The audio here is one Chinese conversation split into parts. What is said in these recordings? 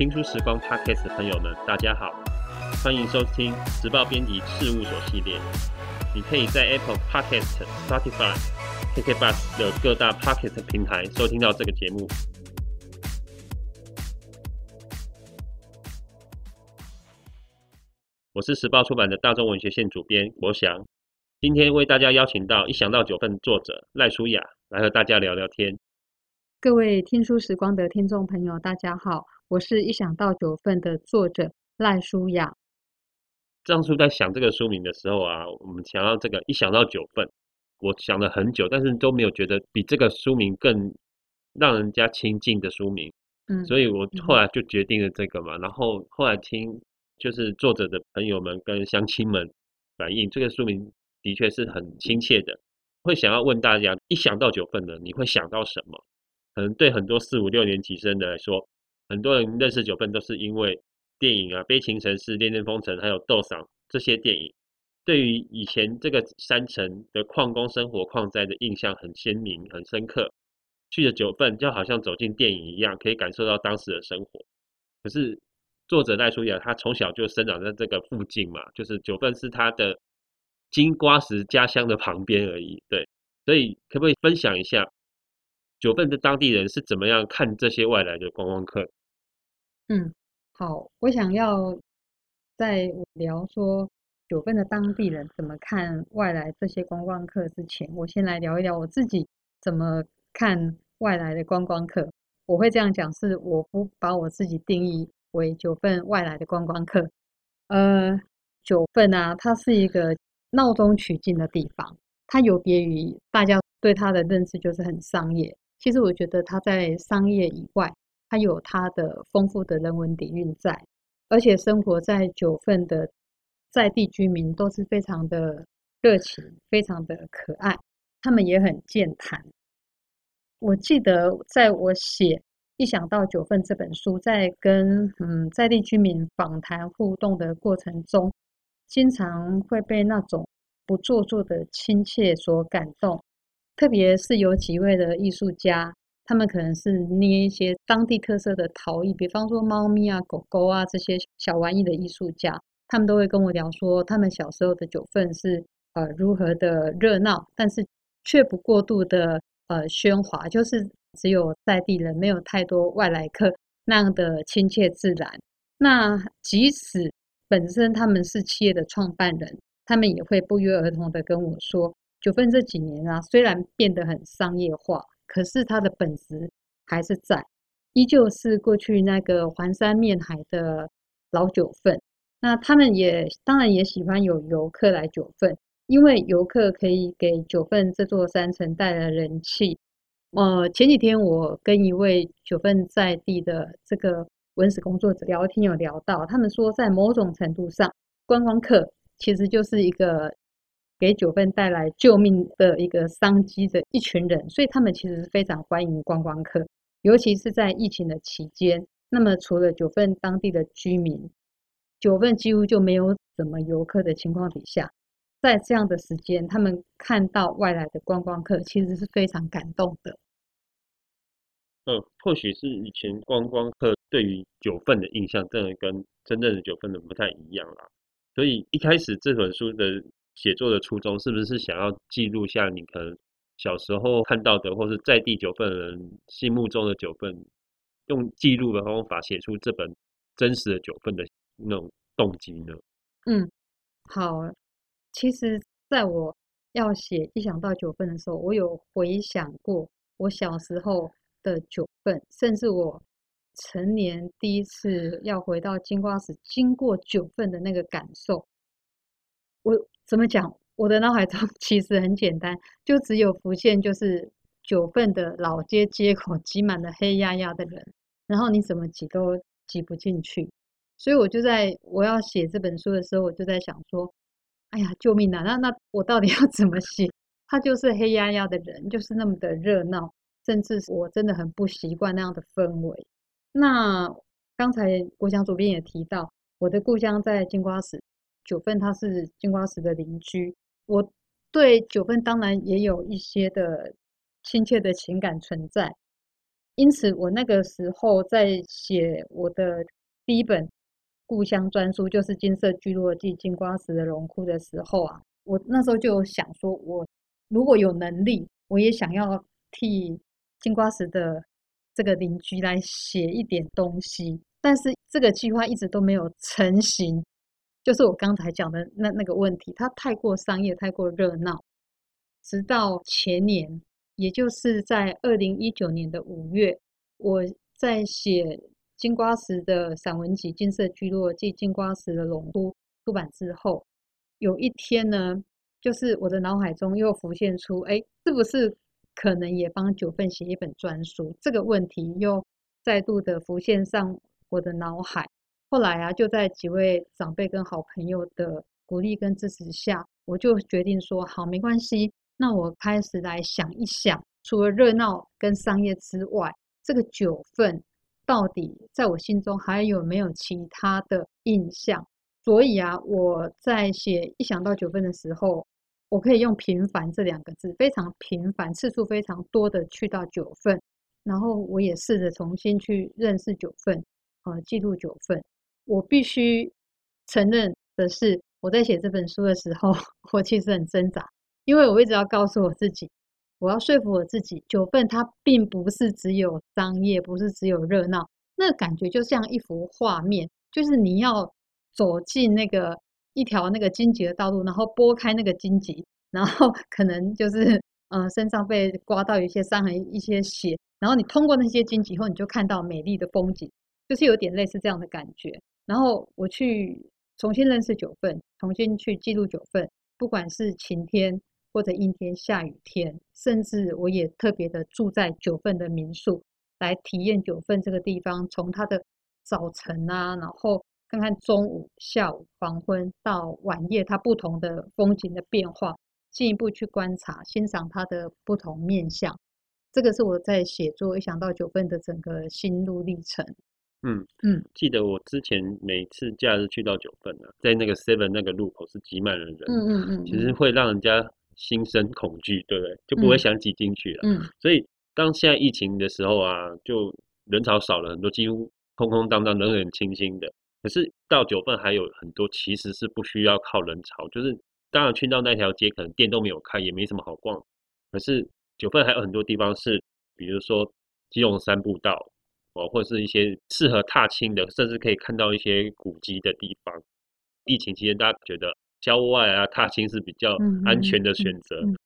听书时光 Podcast 的朋友们，大家好，欢迎收听时报编辑事务所系列。你可以在 Apple Podcast、Spotify、KKBox 的各大 Podcast 平台收听到这个节目。我是时报出版的大众文学线主编国祥，今天为大家邀请到一想到九份作者赖舒雅来和大家聊聊天。各位听书时光的听众朋友，大家好，我是一想到九份的作者赖舒雅。当初在想这个书名的时候啊，我们想要这个一想到九份，我想了很久，但是都没有觉得比这个书名更让人家亲近的书名。嗯，所以我后来就决定了这个嘛。嗯、然后后来听就是作者的朋友们跟乡亲们反映，这个书名的确是很亲切的。会想要问大家，一想到九份呢，你会想到什么？可能对很多四五六年级生的来说，很多人认识九份都是因为电影啊，《悲情城市》、《恋恋风尘》还有《斗赏》这些电影，对于以前这个山城的矿工生活、矿灾的印象很鲜明、很深刻。去了九份，就好像走进电影一样，可以感受到当时的生活。可是作者赖舒雅，他从小就生长在这个附近嘛，就是九份是他的金瓜石家乡的旁边而已。对，所以可不可以分享一下？九份的当地人是怎么样看这些外来的观光客？嗯，好，我想要在聊说九份的当地人怎么看外来这些观光客之前，我先来聊一聊我自己怎么看外来的观光客。我会这样讲，是我不把我自己定义为九份外来的观光客。呃，九份啊，它是一个闹中取静的地方，它有别于大家对它的认知，就是很商业。其实我觉得它在商业以外，它有它的丰富的人文底蕴在，而且生活在九份的在地居民都是非常的热情，非常的可爱，他们也很健谈。我记得在我写《一想到九份》这本书，在跟嗯在地居民访谈互动的过程中，经常会被那种不做作的亲切所感动。特别是有几位的艺术家，他们可能是捏一些当地特色的陶艺，比方说猫咪啊、狗狗啊这些小玩意的艺术家，他们都会跟我聊说，他们小时候的九份是呃如何的热闹，但是却不过度的呃喧哗，就是只有在地人，没有太多外来客那样的亲切自然。那即使本身他们是企业的创办人，他们也会不约而同的跟我说。九份这几年啊，虽然变得很商业化，可是它的本质还是在，依旧是过去那个环山面海的老九份。那他们也当然也喜欢有游客来九份，因为游客可以给九份这座山城带来人气。呃，前几天我跟一位九份在地的这个文史工作者聊天，有聊到，他们说在某种程度上，观光客其实就是一个。给九份带来救命的一个商机的一群人，所以他们其实是非常欢迎观光客，尤其是在疫情的期间。那么，除了九份当地的居民，九份几乎就没有什么游客的情况底下，在这样的时间，他们看到外来的观光客，其实是非常感动的。嗯，或许是以前观光客对于九份的印象，真的跟真正的九份的不太一样啦。所以一开始这本书的。写作的初衷是不是想要记录下你可能小时候看到的，或是在地九份人心目中的九份，用记录的方法写出这本真实的九份的那种动机呢？嗯，好。其实，在我要写一想到九份的时候，我有回想过我小时候的九份，甚至我成年第一次要回到金瓜石经过九份的那个感受，我。怎么讲？我的脑海中 其实很简单，就只有浮现就是九份的老街街口挤满了黑压压的人，然后你怎么挤都挤不进去。所以我就在我要写这本书的时候，我就在想说：哎呀，救命啊！那那我到底要怎么写？他就是黑压压的人，就是那么的热闹，甚至我真的很不习惯那样的氛围。那刚才国祥主编也提到，我的故乡在金瓜石。九份他是金瓜石的邻居，我对九份当然也有一些的亲切的情感存在。因此我那个时候在写我的第一本故乡专书，就是《金色聚落暨金瓜石的荣枯》的时候啊，我那时候就想说，我如果有能力，我也想要替金瓜石的这个邻居来写一点东西，但是这个计划一直都没有成型。就是我刚才讲的那那个问题，它太过商业，太过热闹。直到前年，也就是在二零一九年的五月，我在写金瓜石的散文集《金色聚落即金瓜石的龙都》出版之后，有一天呢，就是我的脑海中又浮现出，哎，是不是可能也帮九份写一本专书？这个问题又再度的浮现上我的脑海。后来啊，就在几位长辈跟好朋友的鼓励跟支持下，我就决定说好，没关系。那我开始来想一想，除了热闹跟商业之外，这个九份到底在我心中还有没有其他的印象？所以啊，我在写一想到九份的时候，我可以用频繁这两个字，非常频繁，次数非常多的去到九份，然后我也试着重新去认识九份，呃，记录九份。我必须承认的是，我在写这本书的时候，我其实很挣扎，因为我一直要告诉我自己，我要说服我自己，九份它并不是只有商业，不是只有热闹，那感觉就像一幅画面，就是你要走进那个一条那个荆棘的道路，然后拨开那个荆棘，然后 可能就是呃身上被刮到一些伤痕、一些血，然后你通过那些荆棘后，你就看到美丽的风景，就是有点类似这样的感觉。然后我去重新认识九份，重新去记录九份，不管是晴天或者阴天、下雨天，甚至我也特别的住在九份的民宿，来体验九份这个地方，从它的早晨啊，然后看看中午、下午、黄昏到晚夜，它不同的风景的变化，进一步去观察、欣赏它的不同面向。这个是我在写作一想到九份的整个心路历程。嗯嗯，记得我之前每次假日去到九份啊，在那个 Seven 那个路口是挤满了人，嗯嗯嗯，其实会让人家心生恐惧，对不对？就不会想挤进去了。嗯，所以当现在疫情的时候啊，就人潮少了很多，几乎空空荡荡、冷冷清清的。可是到九份还有很多其实是不需要靠人潮，就是当然去到那条街可能店都没有开，也没什么好逛。可是九份还有很多地方是，比如说基隆三步道。哦，或者是一些适合踏青的，甚至可以看到一些古迹的地方。疫情期间，大家觉得郊外啊踏青是比较安全的选择。嗯嗯嗯、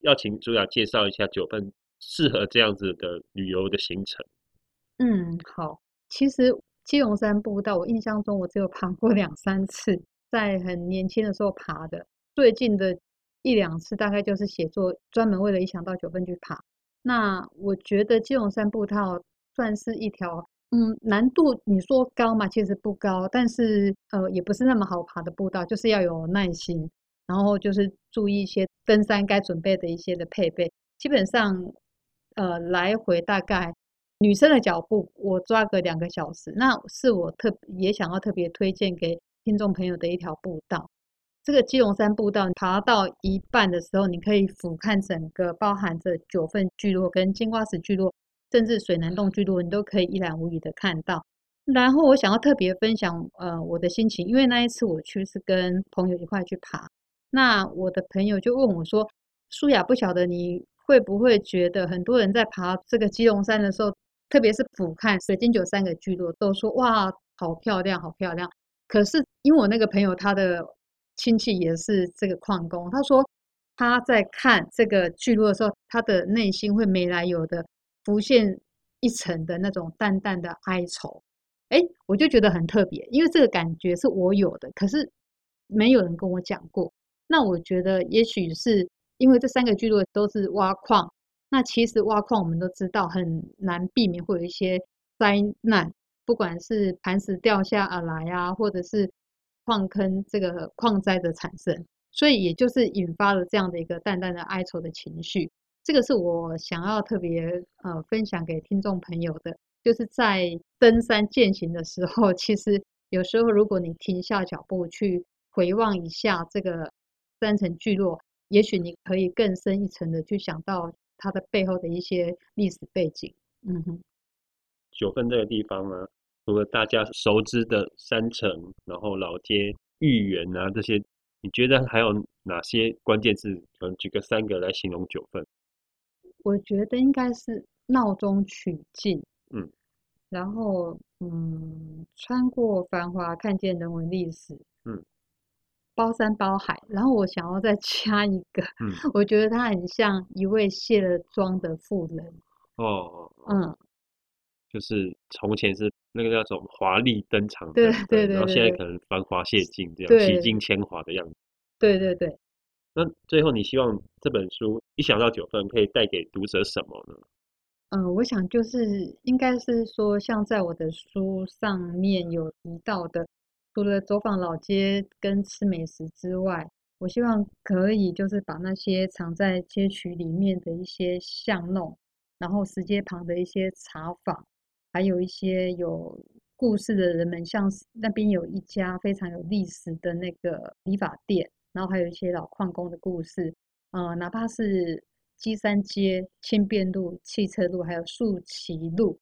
要请朱雅介绍一下九份适合这样子的旅游的行程。嗯，好。其实基隆山步道，我印象中我只有爬过两三次，在很年轻的时候爬的。最近的一两次，大概就是写作专门为了一想到九份去爬。那我觉得基隆山步道。算是一条，嗯，难度你说高嘛，其实不高，但是呃，也不是那么好爬的步道，就是要有耐心，然后就是注意一些登山该准备的一些的配备。基本上，呃，来回大概女生的脚步，我抓个两个小时，那是我特也想要特别推荐给听众朋友的一条步道。这个基隆山步道爬到一半的时候，你可以俯瞰整个包含着九份聚落跟金瓜石聚落。甚至水南洞居多，你都可以一览无遗的看到。然后我想要特别分享，呃，我的心情，因为那一次我去是跟朋友一块去爬。那我的朋友就问我说：“舒雅，不晓得你会不会觉得很多人在爬这个基隆山的时候，特别是俯瞰水晶九三个聚落，都说哇，好漂亮，好漂亮。可是因为我那个朋友他的亲戚也是这个矿工，他说他在看这个聚落的时候，他的内心会没来由的。”浮现一层的那种淡淡的哀愁，哎，我就觉得很特别，因为这个感觉是我有的，可是没有人跟我讲过。那我觉得，也许是因为这三个聚落都是挖矿，那其实挖矿我们都知道很难避免会有一些灾难，不管是磐石掉下而来啊，或者是矿坑这个矿灾的产生，所以也就是引发了这样的一个淡淡的哀愁的情绪。这个是我想要特别呃分享给听众朋友的，就是在登山健行的时候，其实有时候如果你停下脚步去回望一下这个山城聚落，也许你可以更深一层的去想到它的背后的一些历史背景。嗯哼，九份这个地方呢，除了大家熟知的山城，然后老街、豫园啊这些，你觉得还有哪些关键字？可能举个三个来形容九份。我觉得应该是闹中取静，嗯，然后嗯，穿过繁华，看见人文历史，嗯，包山包海，然后我想要再 加一个，嗯，我觉得他很像一位卸了妆的妇人，哦，嗯，就是从前是那个叫什么华丽登场的，对对对，对，然后现在可能繁华谢尽这样，对洗尽铅华的样子，对对对。那最后，你希望这本书一想到九份可以带给读者什么呢？嗯，我想就是应该是说，像在我的书上面有提到的，除了走访老街跟吃美食之外，我希望可以就是把那些藏在街区里面的一些巷弄，然后石阶旁的一些茶坊，还有一些有故事的人们，像那边有一家非常有历史的那个理发店。然后还有一些老矿工的故事，呃，哪怕是基山街、轻便路、汽车路，还有树崎路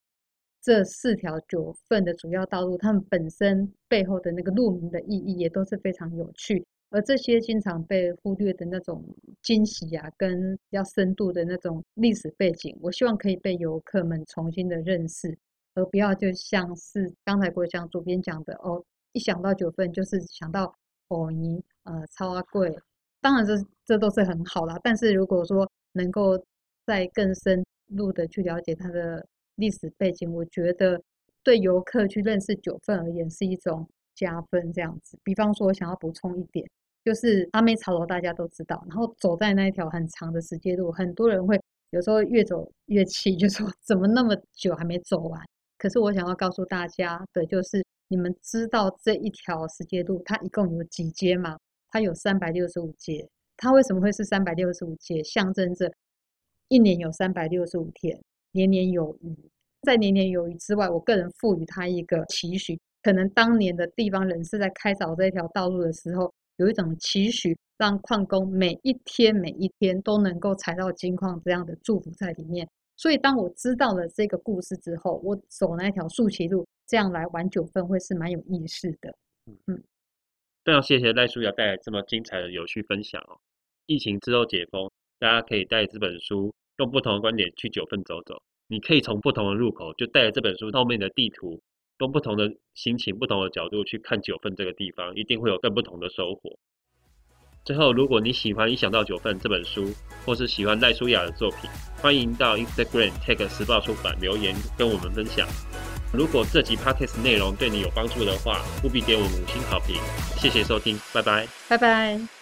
这四条九份的主要道路，它们本身背后的那个路名的意义也都是非常有趣。而这些经常被忽略的那种惊喜啊，跟比较深度的那种历史背景，我希望可以被游客们重新的认识，而不要就像是刚才国祥主编讲的哦，一想到九份就是想到。哦，你呃超阿贵，当然这这都是很好啦。但是如果说能够再更深入的去了解它的历史背景，我觉得对游客去认识九份而言是一种加分。这样子，比方说我想要补充一点，就是阿妹茶楼大家都知道，然后走在那一条很长的石阶路，很多人会有时候越走越气，就说怎么那么久还没走完？可是我想要告诉大家的就是。你们知道这一条石阶路它一共有几阶吗？它有三百六十五节。它为什么会是三百六十五节？象征着一年有三百六十五天，年年有余。在年年有余之外，我个人赋予它一个期许，可能当年的地方人士在开凿这一条道路的时候，有一种期许，让矿工每一天每一天都能够采到金矿这样的祝福在里面。所以当我知道了这个故事之后，我走那条树旗路。这样来玩九份会是蛮有意思的。嗯，非常谢谢赖书瑶带来这么精彩的有趣分享哦。疫情之后解封，大家可以带这本书，用不同的观点去九份走走。你可以从不同的入口，就带着这本书后面的地图，用不同的心情、不同的角度去看九份这个地方，一定会有更不同的收获。最后，如果你喜欢《一想到九份》这本书，或是喜欢赖书雅的作品，欢迎到 Instagram tag 时报出版留言跟我们分享。如果这集 Podcast 内容对你有帮助的话，务必给我五星好评。谢谢收听，拜拜，拜拜。